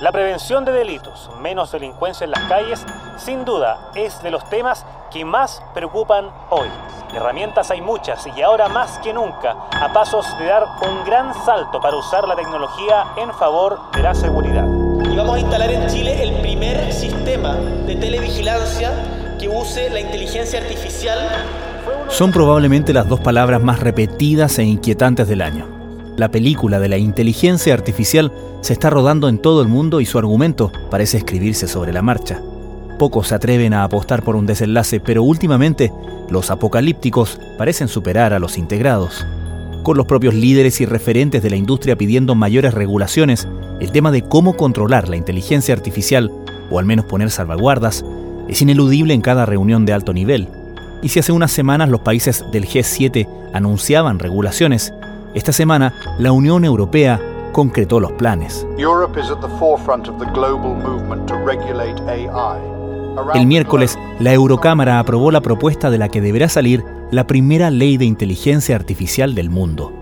La prevención de delitos, menos delincuencia en las calles, sin duda es de los temas que más preocupan hoy. Herramientas hay muchas y ahora más que nunca, a pasos de dar un gran salto para usar la tecnología en favor de la seguridad. Y vamos a instalar en Chile el primer sistema de televigilancia que use la inteligencia artificial. Son probablemente las dos palabras más repetidas e inquietantes del año. La película de la inteligencia artificial se está rodando en todo el mundo y su argumento parece escribirse sobre la marcha. Pocos se atreven a apostar por un desenlace, pero últimamente los apocalípticos parecen superar a los integrados. Con los propios líderes y referentes de la industria pidiendo mayores regulaciones, el tema de cómo controlar la inteligencia artificial, o al menos poner salvaguardas, es ineludible en cada reunión de alto nivel. Y si hace unas semanas los países del G7 anunciaban regulaciones, esta semana, la Unión Europea concretó los planes. El miércoles, la Eurocámara aprobó la propuesta de la que deberá salir la primera ley de inteligencia artificial del mundo.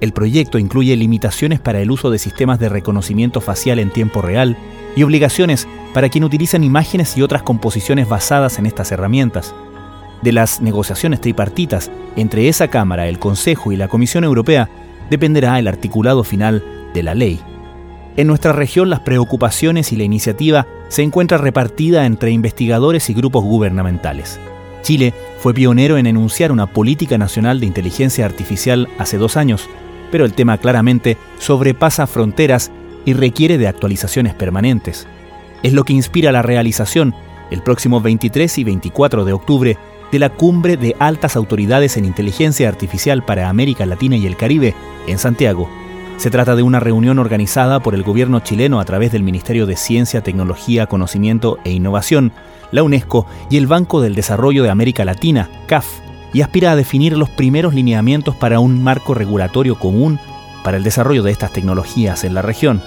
El proyecto incluye limitaciones para el uso de sistemas de reconocimiento facial en tiempo real y obligaciones para quien utilizan imágenes y otras composiciones basadas en estas herramientas de las negociaciones tripartitas entre esa Cámara, el Consejo y la Comisión Europea dependerá el articulado final de la ley. En nuestra región las preocupaciones y la iniciativa se encuentran repartida entre investigadores y grupos gubernamentales. Chile fue pionero en enunciar una política nacional de inteligencia artificial hace dos años, pero el tema claramente sobrepasa fronteras y requiere de actualizaciones permanentes. Es lo que inspira la realización, el próximo 23 y 24 de octubre, de la Cumbre de Altas Autoridades en Inteligencia Artificial para América Latina y el Caribe, en Santiago. Se trata de una reunión organizada por el gobierno chileno a través del Ministerio de Ciencia, Tecnología, Conocimiento e Innovación, la UNESCO y el Banco del Desarrollo de América Latina, CAF, y aspira a definir los primeros lineamientos para un marco regulatorio común para el desarrollo de estas tecnologías en la región.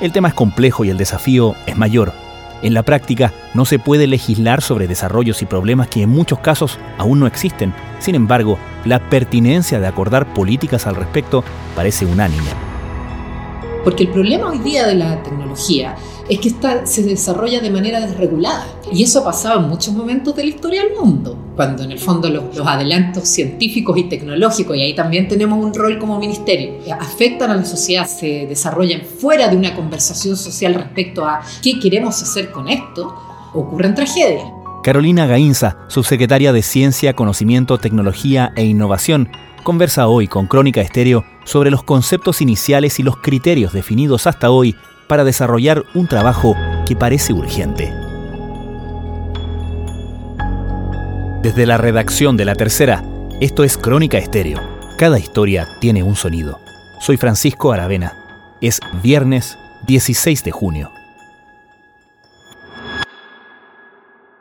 El tema es complejo y el desafío es mayor en la práctica no se puede legislar sobre desarrollos y problemas que en muchos casos aún no existen. Sin embargo, la pertinencia de acordar políticas al respecto parece unánime. Porque el problema hoy día de la tecnología es que se desarrolla de manera desregulada. Y eso ha pasado en muchos momentos de la historia del mundo, cuando en el fondo los, los, adelantos científicos y tecnológicos, y ahí también tenemos un rol como ministerio, afectan a la sociedad, se desarrollan fuera de una conversación social respecto a qué queremos hacer con esto, ocurren tragedias. Carolina Gainza, subsecretaria de Ciencia, Conocimiento, Tecnología e Innovación, conversa hoy con Crónica Estéreo sobre los conceptos iniciales y los criterios definidos hasta hoy para desarrollar un trabajo que parece urgente. Desde la redacción de La Tercera, esto es Crónica Estéreo. Cada historia tiene un sonido. Soy Francisco Aravena. Es viernes 16 de junio.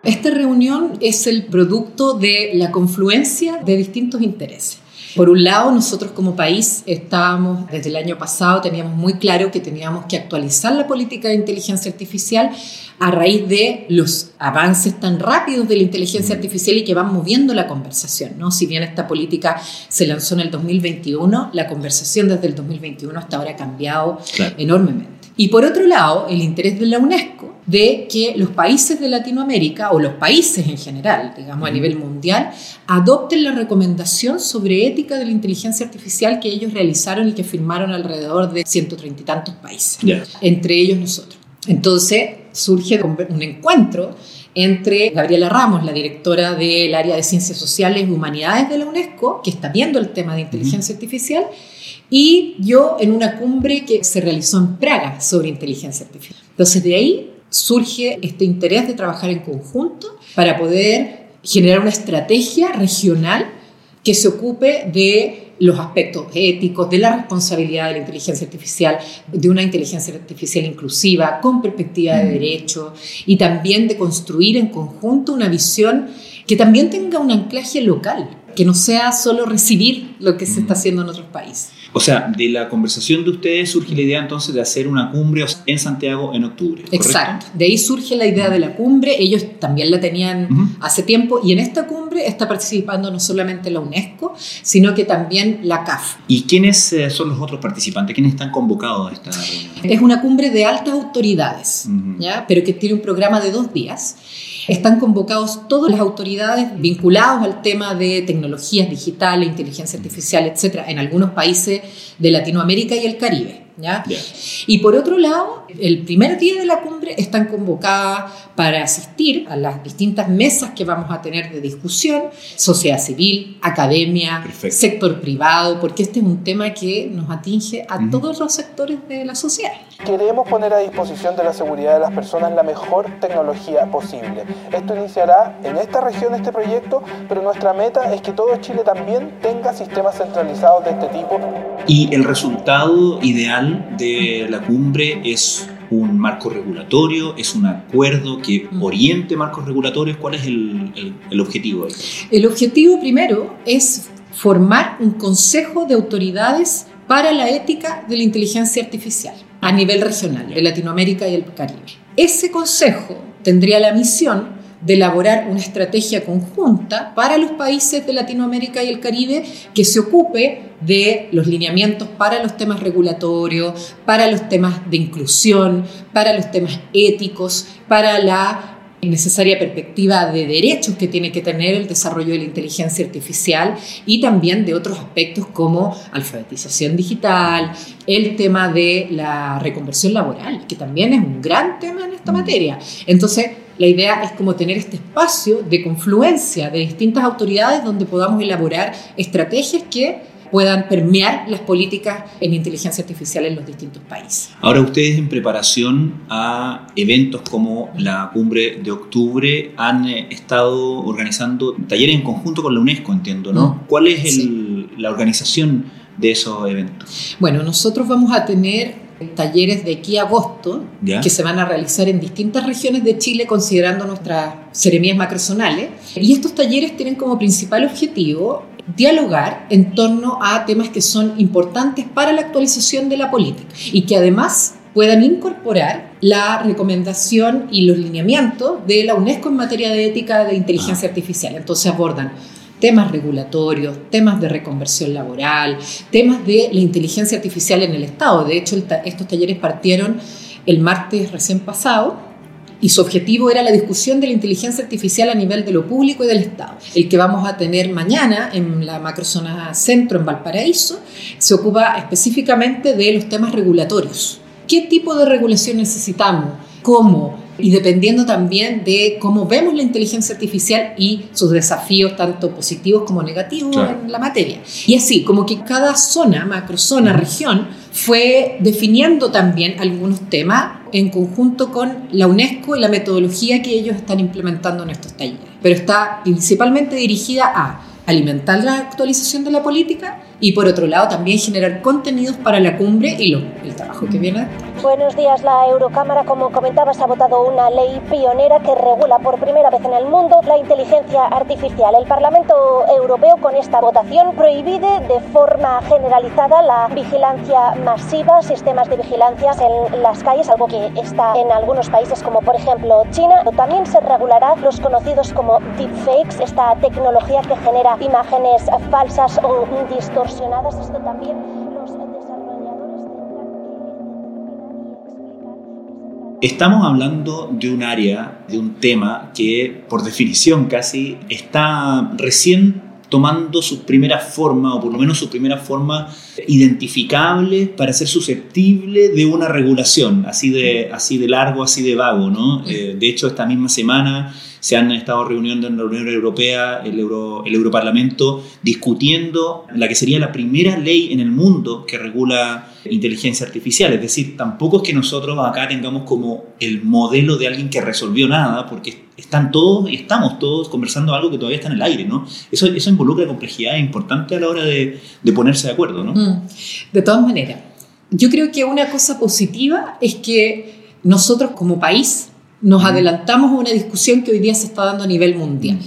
Esta reunión es el producto de la confluencia de distintos intereses. Por un lado, nosotros como país estábamos, desde el año pasado, teníamos muy claro que teníamos que actualizar la política de inteligencia artificial a raíz de los avances tan rápidos de la inteligencia artificial y que van moviendo la conversación. ¿no? Si bien esta política se lanzó en el 2021, la conversación desde el 2021 hasta ahora ha cambiado enormemente. Y por otro lado, el interés de la UNESCO de que los países de Latinoamérica, o los países en general, digamos a nivel mundial, adopten la recomendación sobre ética de la inteligencia artificial que ellos realizaron y que firmaron alrededor de 130 y tantos países, entre ellos nosotros. Entonces surge un encuentro entre Gabriela Ramos, la directora del área de Ciencias Sociales y Humanidades de la UNESCO, que está viendo el tema de inteligencia artificial, y yo en una cumbre que se realizó en Praga sobre inteligencia artificial. Entonces de ahí surge este interés de trabajar en conjunto para poder generar una estrategia regional que se ocupe de los aspectos éticos, de la responsabilidad de la inteligencia artificial, de una inteligencia artificial inclusiva, con perspectiva de mm. derecho, y también de construir en conjunto una visión que también tenga un anclaje local, que no sea solo recibir lo que se está haciendo en otros países. O sea, de la conversación de ustedes surge la idea entonces de hacer una cumbre en Santiago en octubre. Exacto. De ahí surge la idea de la cumbre. Ellos también la tenían hace tiempo y en esta cumbre está participando no solamente la UNESCO, sino que también la CAF. ¿Y quiénes eh, son los otros participantes? ¿Quiénes están convocados a esta reunión? Es una cumbre de altas autoridades, ¿ya? pero que tiene un programa de dos días. Están convocados todas las autoridades vinculadas al tema de tecnologías digitales, inteligencia artificial, etcétera, en algunos países de Latinoamérica y el Caribe. Y por otro lado, el primer día de la cumbre están convocadas para asistir a las distintas mesas que vamos a tener de discusión, sociedad civil, academia, sector privado, porque este es un tema que nos atinge a todos los sectores de la sociedad. Queremos poner a disposición de la seguridad de las personas la mejor tecnología posible. Esto iniciará en esta región este proyecto, pero nuestra meta es que todo Chile también tenga sistemas centralizados de este tipo. Y el resultado ideal de la cumbre es un marco regulatorio, es un acuerdo que oriente marcos regulatorios. ¿Cuál es el, el, objetivo? El objetivo primero es formar un consejo de autoridades para la ética de la inteligencia artificial a nivel regional, de Latinoamérica y el Caribe. Ese consejo tendría la misión de elaborar una estrategia conjunta para los países de Latinoamérica y el Caribe que se ocupe de los lineamientos para los temas regulatorios, para los temas de inclusión, para los temas éticos, para la necesaria perspectiva de derechos que tiene que tener el desarrollo de la inteligencia artificial y también de otros aspectos como alfabetización digital, el tema de la reconversión laboral, que también es un gran tema en esta materia. Entonces, la idea es como tener este espacio de confluencia de distintas autoridades donde podamos elaborar estrategias que puedan permear las políticas en inteligencia artificial en los distintos países. Ahora ustedes en preparación a eventos como la cumbre de octubre han eh, estado organizando talleres en conjunto con la UNESCO, entiendo, ¿no? Mm. ¿Cuál es la organización de esos eventos? Bueno, nosotros vamos a tener talleres de aquí a agosto que se van a realizar en distintas regiones de Chile considerando nuestras seremías macrozonales. Y estos talleres tienen como principal objetivo dialogar en torno a temas que son importantes para la actualización de la política y que además puedan incorporar la recomendación y los lineamientos de la UNESCO en materia de ética de inteligencia ah. artificial. Entonces abordan temas regulatorios, temas de reconversión laboral, temas de la inteligencia artificial en el Estado. De hecho, estos talleres partieron el martes recién pasado y su objetivo era la discusión de la inteligencia artificial a nivel de lo público y del Estado. El que vamos a tener mañana en la macrozona centro en Valparaíso se ocupa específicamente de los temas regulatorios. ¿Qué tipo de regulación necesitamos? ¿Cómo? Y dependiendo también de cómo vemos la inteligencia artificial y sus desafíos tanto positivos como negativos en la materia. Y así, como que cada zona, macrozona, región, fue definiendo también algunos temas en conjunto con la UNESCO y la metodología que ellos están implementando en estos talleres. Pero está principalmente dirigida a alimentar la actualización de la política y por otro lado también generar contenidos para la cumbre y lo, el trabajo que viene Buenos días, la Eurocámara, como comentabas, ha votado una ley pionera que regula por primera vez en el mundo la inteligencia artificial. El Parlamento Europeo con esta votación prohíbe de forma generalizada la vigilancia masiva, sistemas de vigilancia en las calles, algo que está en algunos países como por ejemplo China. También se regulará los conocidos como deepfakes, esta tecnología que genera imágenes falsas o distorsionadas. Esto también Estamos hablando de un área, de un tema que por definición casi está recién tomando sus primeras formas, o por lo menos sus primeras formas identificables para ser susceptible de una regulación, así de, así de largo, así de vago. ¿no? Eh, de hecho, esta misma semana se han estado reuniendo en la Unión Europea, el, Euro, el Europarlamento, discutiendo la que sería la primera ley en el mundo que regula inteligencia artificial. Es decir, tampoco es que nosotros acá tengamos como el modelo de alguien que resolvió nada, porque están todos y estamos todos conversando algo que todavía está en el aire, ¿no? Eso, eso involucra complejidad importante a la hora de, de ponerse de acuerdo, ¿no? Mm. De todas maneras, yo creo que una cosa positiva es que nosotros como país nos adelantamos a una discusión que hoy día se está dando a nivel mundial.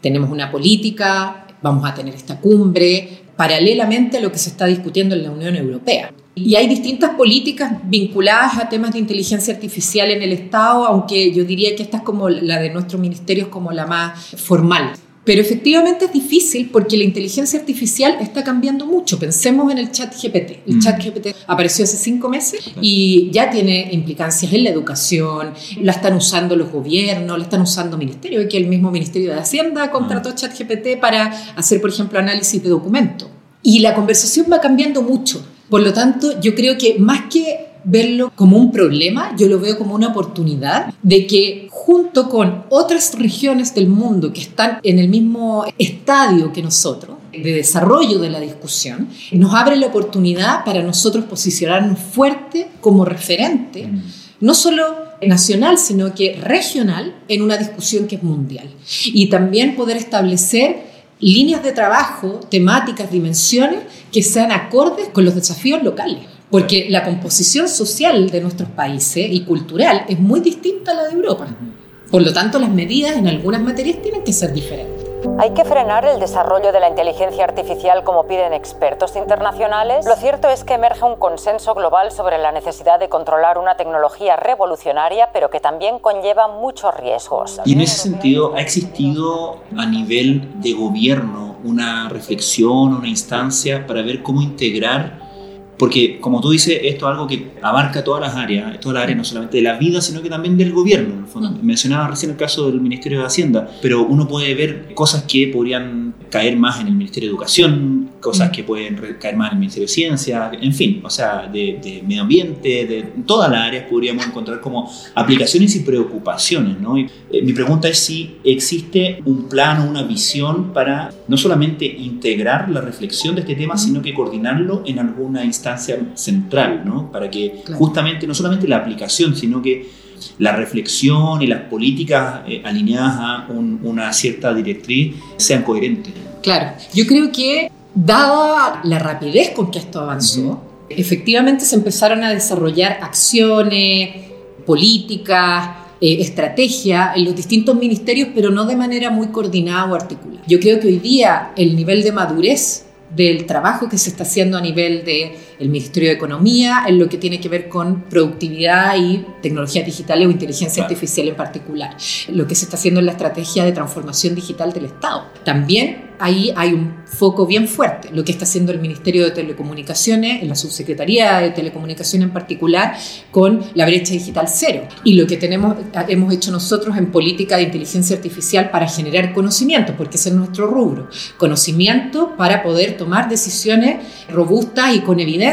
Tenemos una política vamos a tener esta cumbre paralelamente a lo que se está discutiendo en la Unión Europea. Y hay distintas políticas vinculadas a temas de inteligencia artificial en el Estado, aunque yo diría que esta es como la de nuestro ministerio es como la más formal. Pero efectivamente es difícil porque la inteligencia artificial está cambiando mucho. Pensemos en el chat GPT. El mm. chat GPT apareció hace cinco meses y ya tiene implicancias en la educación, la están usando los gobiernos, la están usando ministerios, y que el mismo Ministerio de Hacienda contrató mm. chat GPT para hacer, por ejemplo, análisis de documentos. Y la conversación va cambiando mucho. Por lo tanto, yo creo que más que verlo como un problema, yo lo veo como una oportunidad de que junto con otras regiones del mundo que están en el mismo estadio que nosotros, de desarrollo de la discusión, nos abre la oportunidad para nosotros posicionarnos fuerte como referente, mm. no solo nacional, sino que regional en una discusión que es mundial. Y también poder establecer líneas de trabajo, temáticas, dimensiones que sean acordes con los desafíos locales. Porque la composición social de nuestros países y cultural es muy distinta a la de Europa. Por lo tanto, las medidas en algunas materias tienen que ser diferentes. ¿Hay que frenar el desarrollo de la inteligencia artificial como piden expertos internacionales? Lo cierto es que emerge un consenso global sobre la necesidad de controlar una tecnología revolucionaria, pero que también conlleva muchos riesgos. Y en ese sentido, ¿ha existido a nivel de gobierno una reflexión, una instancia para ver cómo integrar porque, como tú dices, esto es algo que abarca todas las áreas, todas las áreas no solamente de la vida, sino que también del gobierno. En Mencionaba recién el caso del Ministerio de Hacienda, pero uno puede ver cosas que podrían caer más en el Ministerio de Educación, cosas que pueden caer más en el Ministerio de Ciencia, en fin, o sea, de, medio ambiente, de todas las áreas podríamos encontrar como aplicaciones y preocupaciones. ¿no? Y, eh, mi pregunta es si existe un plan o una visión para no solamente integrar la reflexión de este tema, sino que coordinarlo en alguna instancia central, ¿no? Para que justamente no solamente la aplicación, sino que la reflexión y las políticas eh, alineadas a una cierta directriz sean coherentes. Claro, yo creo que dada la rapidez con que esto avanzó, efectivamente se empezaron a desarrollar acciones, políticas, eh, estrategia en los distintos ministerios, pero no de manera muy coordinada o articulada. Yo creo que hoy día el nivel de madurez del trabajo que se está haciendo a nivel del el Ministerio de Economía en lo que tiene que ver con productividad y tecnologías digitales o inteligencia artificial en particular, lo que se está haciendo en la estrategia de transformación digital del Estado. También ahí hay un foco bien fuerte, lo que está haciendo el Ministerio de Telecomunicaciones, en la Subsecretaría de Telecomunicaciones en particular, con la brecha digital cero. Y lo que tenemos, hemos hecho nosotros en política de inteligencia artificial para generar conocimiento, porque ese es nuestro rubro, conocimiento para poder tomar decisiones robustas y con evidencia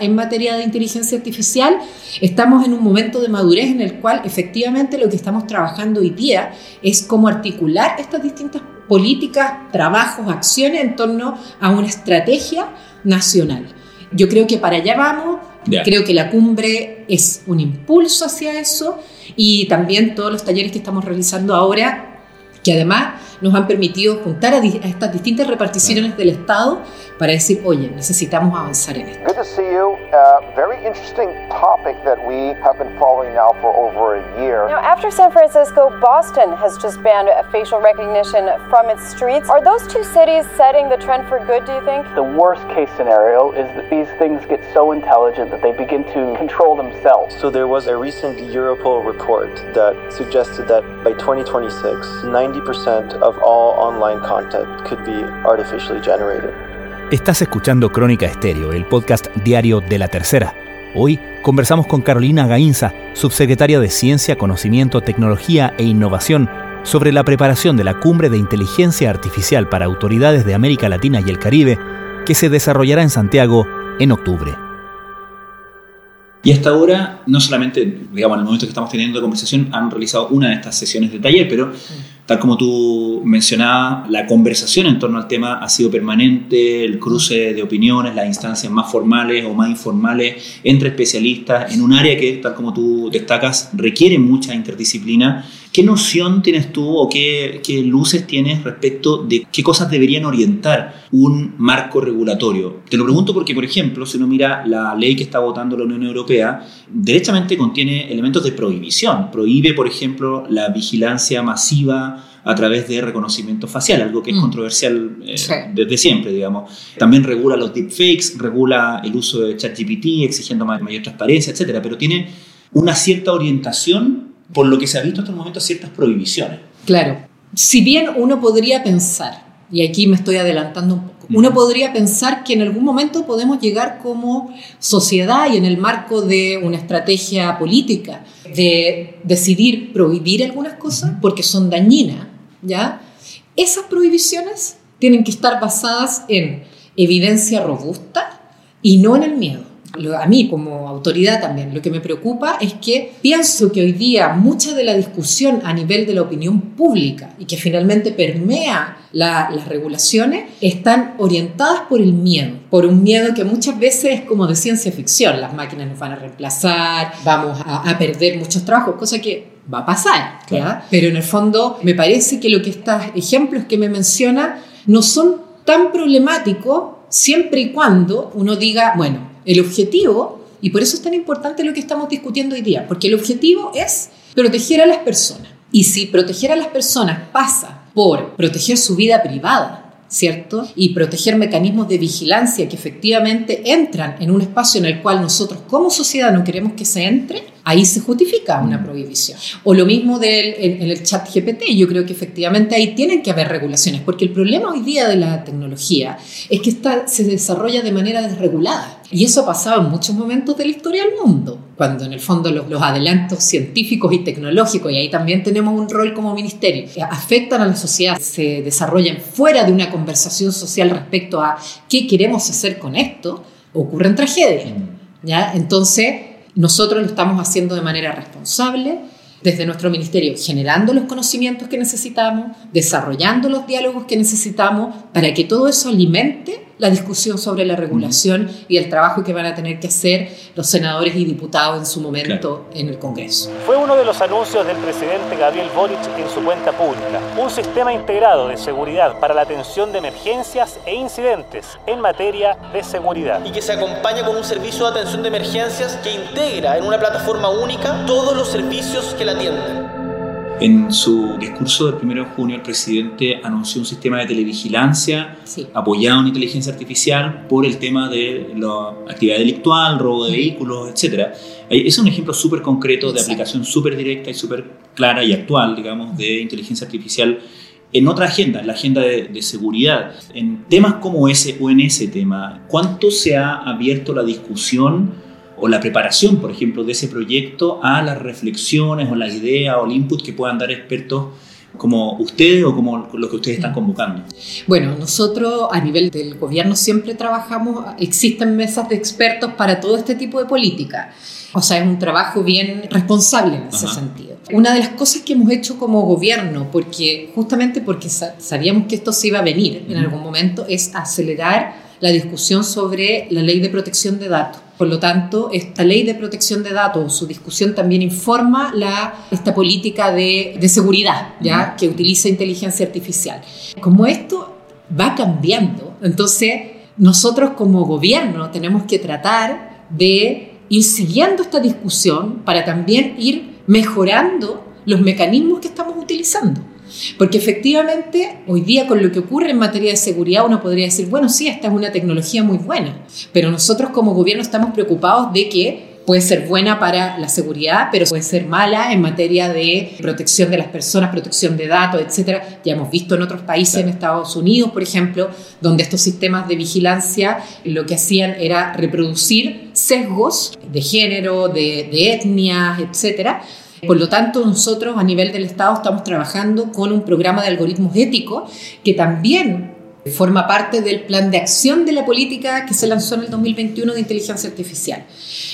en materia de inteligencia artificial. Estamos en un momento de madurez en el cual efectivamente lo que estamos trabajando hoy día es cómo articular estas distintas políticas, trabajos, acciones en torno a una estrategia nacional. Yo creo que para allá vamos, creo que la cumbre es un impulso hacia eso y también todos los talleres que estamos realizando ahora, que además nos han permitido juntar a, estas distintas reparticiones del Estado para decir, oye, necesitamos avanzar en esto. Good to see you. Uh, very interesting topic that we have been following now for over a year. Now, after San Francisco, Boston has just banned facial recognition from its streets. Are those two cities setting the trend for good, do you think? The worst case scenario is that these things get so intelligent that they begin to control themselves. So there was a recent Europol report that suggested that by 2026, 90% of all online content could be artificially generated. Estás escuchando Crónica Estéreo, el podcast diario de la Tercera. Hoy conversamos con Carolina Gainza, subsecretaria de Ciencia, Conocimiento, Tecnología e Innovación, sobre la preparación de la cumbre de inteligencia artificial para autoridades de América Latina y el Caribe, que se desarrollará en Santiago en octubre. Y hasta ahora, no solamente, digamos, en el momento que estamos teniendo la conversación, han realizado una de estas sesiones de taller, pero tal como tú mencionabas, la conversación en torno al tema ha sido permanente, el cruce de opiniones, las instancias más formales o más informales entre especialistas en un área que, tal como tú destacas, requiere mucha interdisciplina ¿Qué noción tienes tú o qué, qué, luces tienes respecto de qué cosas deberían orientar un marco regulatorio? Te lo pregunto porque, por ejemplo, si uno mira la ley que está votando la Unión Europea, derechamente contiene elementos de prohibición. Prohíbe, por ejemplo, la vigilancia masiva a través de reconocimiento facial, algo que es mm. controversial eh, desde siempre, digamos. También regula los deepfakes, regula el uso de ChatGPT, exigiendo mayor transparencia, etcétera, pero tiene una cierta orientación por lo que se ha visto hasta el momento ciertas prohibiciones. Claro. Si bien uno podría pensar, y aquí me estoy adelantando un poco, uno podría pensar que en algún momento podemos llegar como sociedad y en el marco de una estrategia política de decidir prohibir algunas cosas porque son dañinas ¿ya? Esas prohibiciones tienen que estar basadas en evidencia robusta y no en el miedo. A mí como autoridad también lo que me preocupa es que pienso que hoy día mucha de la discusión a nivel de la opinión pública y que finalmente permea las regulaciones están orientadas por el miedo, por un miedo que muchas veces es como de ciencia ficción, las máquinas nos van a reemplazar, vamos a, a perder muchos trabajos, cosa que va a pasar, Pero en el fondo me parece que lo que estos ejemplos que me menciona no son tan problemáticos siempre y cuando uno diga, bueno, el objetivo, y por eso es tan importante lo que estamos discutiendo hoy día, porque el objetivo es proteger a las personas. Y si proteger a las personas pasa por proteger su vida privada, ¿cierto? Y proteger mecanismos de vigilancia que efectivamente entran en un espacio en el cual nosotros como sociedad no queremos que se entre, ahí se justifica una prohibición. O lo mismo del, en, el chat GPT, yo creo que efectivamente ahí tienen que haber regulaciones, porque el problema hoy día de la tecnología es que está, se desarrolla de manera desregulada. Y eso ha pasado en muchos momentos de la historia del mundo, cuando en el fondo los, los adelantos científicos y tecnológicos, y ahí también tenemos un rol como ministerio, afectan a la sociedad, se desarrollan fuera de una conversación social respecto a qué queremos hacer con esto, ocurren tragedias. ¿ya? Entonces, nosotros lo estamos haciendo de manera responsable, desde nuestro ministerio, generando los conocimientos que necesitamos, desarrollando los diálogos que necesitamos para que todo eso alimente la discusión sobre la regulación y el trabajo que van a tener que hacer los senadores y diputados en su momento en el Congreso. Fue uno de los anuncios del presidente Gabriel Boric en su cuenta pública, un sistema integrado de seguridad para la atención de emergencias e incidentes en materia de seguridad. Y que se acompaña con un servicio de atención de emergencias que integra en una plataforma única todos los servicios que la atienden. En su discurso del 1 de junio, el presidente anunció un sistema de televigilancia apoyado en inteligencia artificial por el tema de la actividad delictual, robo de vehículos, etc. Es un ejemplo súper concreto de aplicación súper directa y súper clara y actual, digamos, de inteligencia artificial en otra agenda, en la agenda de, de, seguridad. En temas como ese o en ese tema, ¿cuánto se ha abierto la discusión? O la preparación, por ejemplo, de ese proyecto a las reflexiones o las ideas o el input que puedan dar expertos como ustedes o como lo que ustedes están convocando? Bueno, nosotros a nivel del gobierno siempre trabajamos, existen mesas de expertos para todo este tipo de política. O sea, es un trabajo bien responsable en ese sentido. Una de las cosas que hemos hecho como gobierno, porque justamente porque sabíamos que esto se iba a venir en algún momento, es acelerar la discusión sobre la ley de protección de datos. Por lo tanto, esta ley de protección de datos, su discusión también informa la, esta política de, de seguridad, ¿ya? que utiliza inteligencia artificial. Como esto va cambiando, entonces nosotros como gobierno tenemos que tratar de ir siguiendo esta discusión para también ir mejorando los mecanismos que estamos utilizando. Porque efectivamente, hoy día con lo que ocurre en materia de seguridad, uno podría decir, bueno, sí, esta es una tecnología muy buena, pero nosotros como gobierno estamos preocupados de que puede ser buena para la seguridad, pero puede ser mala en materia de protección de las personas, protección de datos, etcétera. Ya hemos visto en otros países, en Estados Unidos, por ejemplo, donde estos sistemas de vigilancia lo que hacían era reproducir sesgos de género, de, de etnias, etcétera por lo tanto, nosotros a nivel del Estado estamos trabajando con un programa de algoritmos éticos que también forma parte del plan de acción de la política que se lanzó en el 2021 de inteligencia artificial.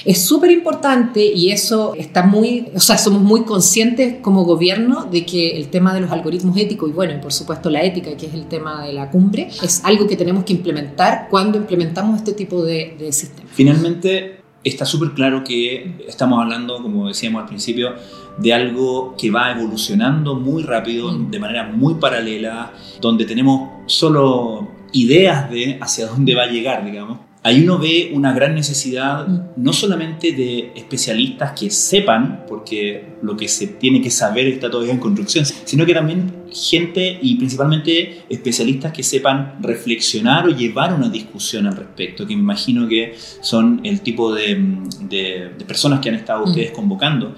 Es súper importante y eso está muy, o sea, somos muy conscientes como gobierno de que el tema de los algoritmos éticos y bueno, y por supuesto la ética, que es el tema de la cumbre, es algo que tenemos que implementar cuando implementamos este tipo de, de sistemas. Finalmente, está súper claro que estamos hablando, como decíamos al principio, de algo que va evolucionando muy rápido, de manera muy paralela, donde tenemos solo ideas de hacia dónde va a llegar, digamos. Ahí uno ve una gran necesidad no solamente de especialistas que sepan, porque lo que se tiene que saber está todavía en construcción, sino que también gente y principalmente especialistas que sepan reflexionar o llevar una discusión al respecto, que me imagino que son el tipo de, de, de personas que han estado ustedes convocando.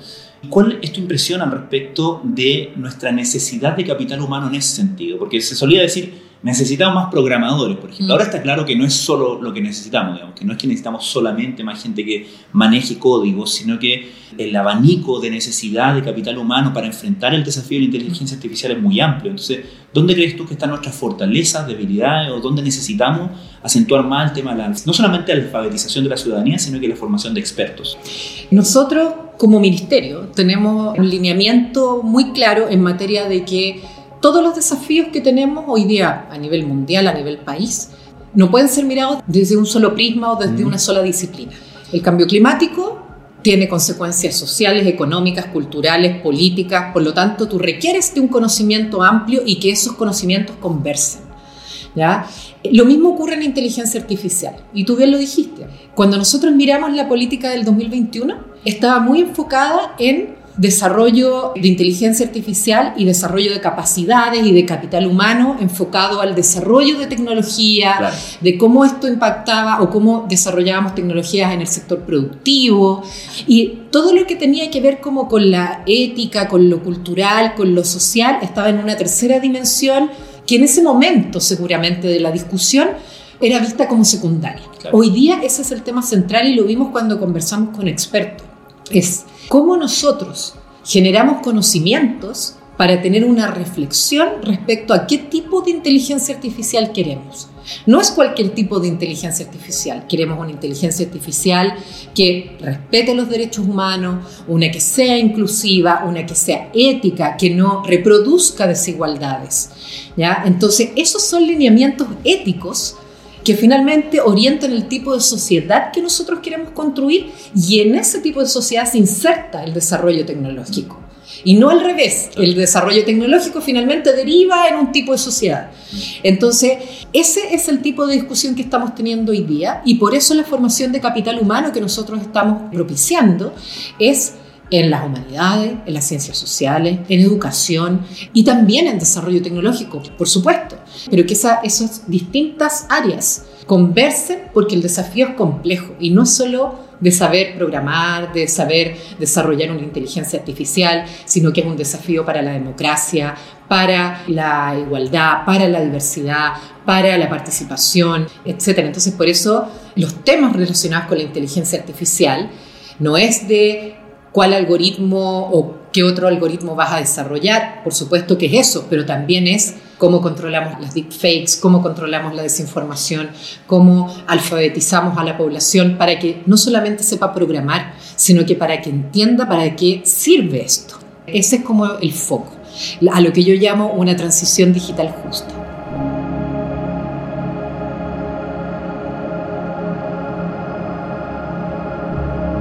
¿Cuál es tu impresión al respecto de nuestra necesidad de capital humano en ese sentido? Porque se solía decir, necesitamos más programadores, por ejemplo. Ahora está claro que no es solo lo que necesitamos, digamos, que no es que necesitamos solamente más gente que maneje códigos, sino que el abanico de necesidad de capital humano para enfrentar el desafío de la inteligencia artificial es muy amplio. Entonces, ¿dónde crees tú que están nuestras fortalezas, debilidades o dónde necesitamos acentuar más el tema de la, no solamente la alfabetización de la ciudadanía, sino que la formación de expertos? Nosotros, como ministerio, tenemos un lineamiento muy claro en materia de que todos los desafíos que tenemos hoy día a nivel mundial, a nivel país, no pueden ser mirados desde un solo prisma o desde una sola disciplina. El cambio climático tiene consecuencias sociales, económicas, culturales, políticas, por lo tanto tú requieres de un conocimiento amplio y que esos conocimientos conversen. ¿ya? Lo mismo ocurre en la inteligencia artificial, y tú bien lo dijiste. Cuando nosotros miramos la política del 2021, estaba muy enfocada en desarrollo de inteligencia artificial y desarrollo de capacidades y de capital humano enfocado al desarrollo de tecnología, claro. de cómo esto impactaba o cómo desarrollábamos tecnologías en el sector productivo y todo lo que tenía que ver como con la ética, con lo cultural, con lo social, estaba en una tercera dimensión que en ese momento seguramente de la discusión era vista como secundaria. Claro. Hoy día ese es el tema central y lo vimos cuando conversamos con expertos. Es cómo nosotros generamos conocimientos para tener una reflexión respecto a qué tipo de inteligencia artificial queremos. No es cualquier tipo de inteligencia artificial. Queremos una inteligencia artificial que respete los derechos humanos, una que sea inclusiva, una que sea ética, que no reproduzca desigualdades. ¿ya? Entonces, esos son lineamientos éticos que finalmente orientan el tipo de sociedad que nosotros queremos construir y en ese tipo de sociedad se inserta el desarrollo tecnológico. Y no al revés, el desarrollo tecnológico finalmente deriva en un tipo de sociedad. Entonces, ese es el tipo de discusión que estamos teniendo hoy día y por eso la formación de capital humano que nosotros estamos propiciando es en las humanidades, en las ciencias sociales, en educación y también en desarrollo tecnológico, por supuesto, pero que esa, esas distintas áreas conversen porque el desafío es complejo y no solo de saber programar, de saber desarrollar una inteligencia artificial, sino que es un desafío para la democracia, para la igualdad, para la diversidad, para la participación, etc. Entonces, por eso los temas relacionados con la inteligencia artificial no es de cuál algoritmo o qué otro algoritmo vas a desarrollar. Por supuesto que es eso, pero también es cómo controlamos las deepfakes, cómo controlamos la desinformación, cómo alfabetizamos a la población para que no solamente sepa programar, sino que para que entienda para qué sirve esto. Ese es como el foco, a lo que yo llamo una transición digital justa.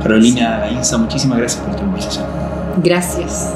Carolina Gainza, muchísimas gracias por esta conversación. Gracias.